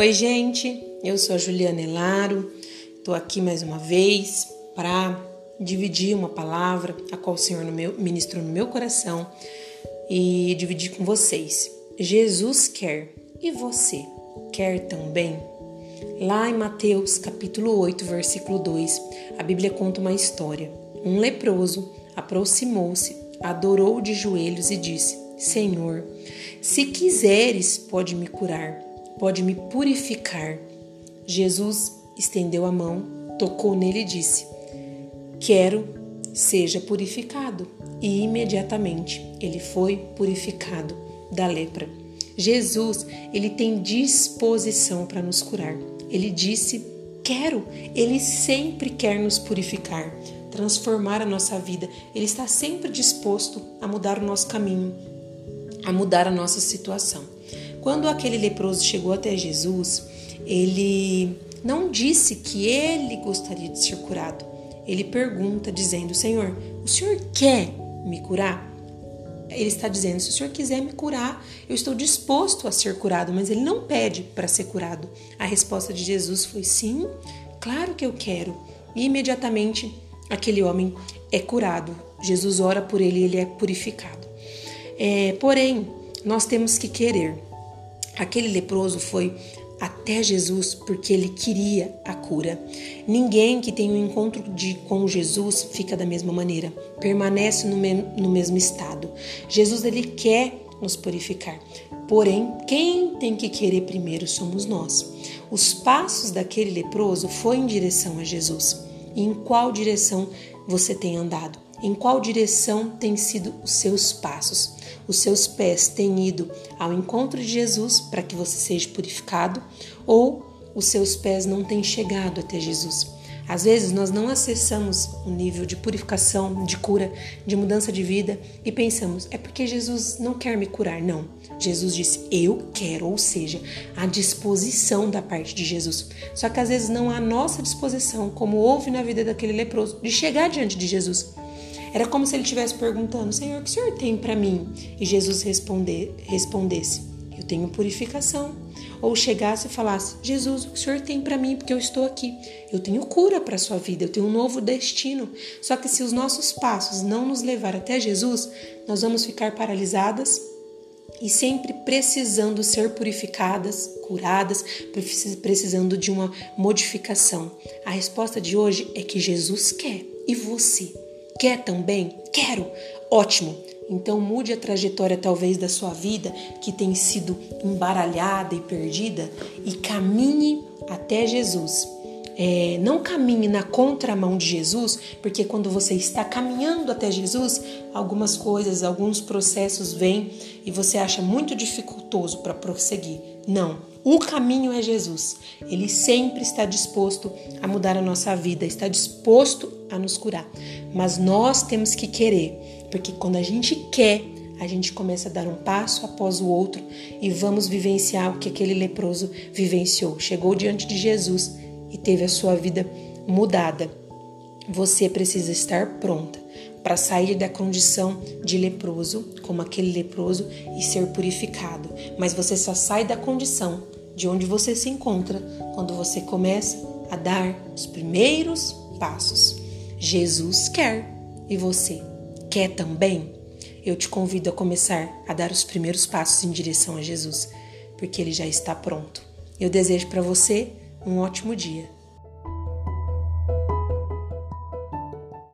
Oi, gente, eu sou a Juliana Elaro, estou aqui mais uma vez para dividir uma palavra a qual o Senhor no meu, ministrou no meu coração e dividir com vocês. Jesus quer e você quer também? Lá em Mateus capítulo 8, versículo 2, a Bíblia conta uma história. Um leproso aproximou-se, adorou de joelhos e disse: Senhor, se quiseres, pode me curar pode me purificar. Jesus estendeu a mão, tocou nele e disse: Quero, seja purificado. E imediatamente ele foi purificado da lepra. Jesus, ele tem disposição para nos curar. Ele disse: Quero. Ele sempre quer nos purificar, transformar a nossa vida. Ele está sempre disposto a mudar o nosso caminho, a mudar a nossa situação. Quando aquele leproso chegou até Jesus, ele não disse que ele gostaria de ser curado. Ele pergunta, dizendo: Senhor, o senhor quer me curar? Ele está dizendo: se o senhor quiser me curar, eu estou disposto a ser curado, mas ele não pede para ser curado. A resposta de Jesus foi: sim, claro que eu quero. E imediatamente aquele homem é curado. Jesus ora por ele e ele é purificado. É, porém, nós temos que querer. Aquele leproso foi até Jesus porque ele queria a cura. Ninguém que tem um encontro de, com Jesus fica da mesma maneira, permanece no, me, no mesmo estado. Jesus ele quer nos purificar. Porém, quem tem que querer primeiro somos nós. Os passos daquele leproso foi em direção a Jesus. E em qual direção você tem andado? Em qual direção têm sido os seus passos? Os seus pés têm ido ao encontro de Jesus para que você seja purificado ou os seus pés não têm chegado até Jesus? Às vezes nós não acessamos o nível de purificação, de cura, de mudança de vida e pensamos, é porque Jesus não quer me curar. Não. Jesus disse, eu quero, ou seja, a disposição da parte de Jesus. Só que às vezes não há nossa disposição, como houve na vida daquele leproso, de chegar diante de Jesus. Era como se ele estivesse perguntando: Senhor, o que o Senhor tem para mim? E Jesus responder, respondesse: Eu tenho purificação. Ou chegasse e falasse: Jesus, o que o Senhor tem para mim? Porque eu estou aqui. Eu tenho cura para a sua vida, eu tenho um novo destino. Só que se os nossos passos não nos levar até Jesus, nós vamos ficar paralisadas e sempre precisando ser purificadas, curadas, precisando de uma modificação. A resposta de hoje é que Jesus quer e você Quer também? Quero! Ótimo! Então mude a trajetória talvez da sua vida que tem sido embaralhada e perdida e caminhe até Jesus. É, não caminhe na contramão de Jesus, porque quando você está caminhando até Jesus, algumas coisas, alguns processos vêm e você acha muito dificultoso para prosseguir. Não, o caminho é Jesus. Ele sempre está disposto a mudar a nossa vida, está disposto a nos curar. Mas nós temos que querer, porque quando a gente quer, a gente começa a dar um passo após o outro e vamos vivenciar o que aquele leproso vivenciou. Chegou diante de Jesus e teve a sua vida mudada. Você precisa estar pronta para sair da condição de leproso, como aquele leproso, e ser purificado. Mas você só sai da condição de onde você se encontra quando você começa a dar os primeiros passos. Jesus quer e você quer também? Eu te convido a começar a dar os primeiros passos em direção a Jesus, porque ele já está pronto. Eu desejo para você um ótimo dia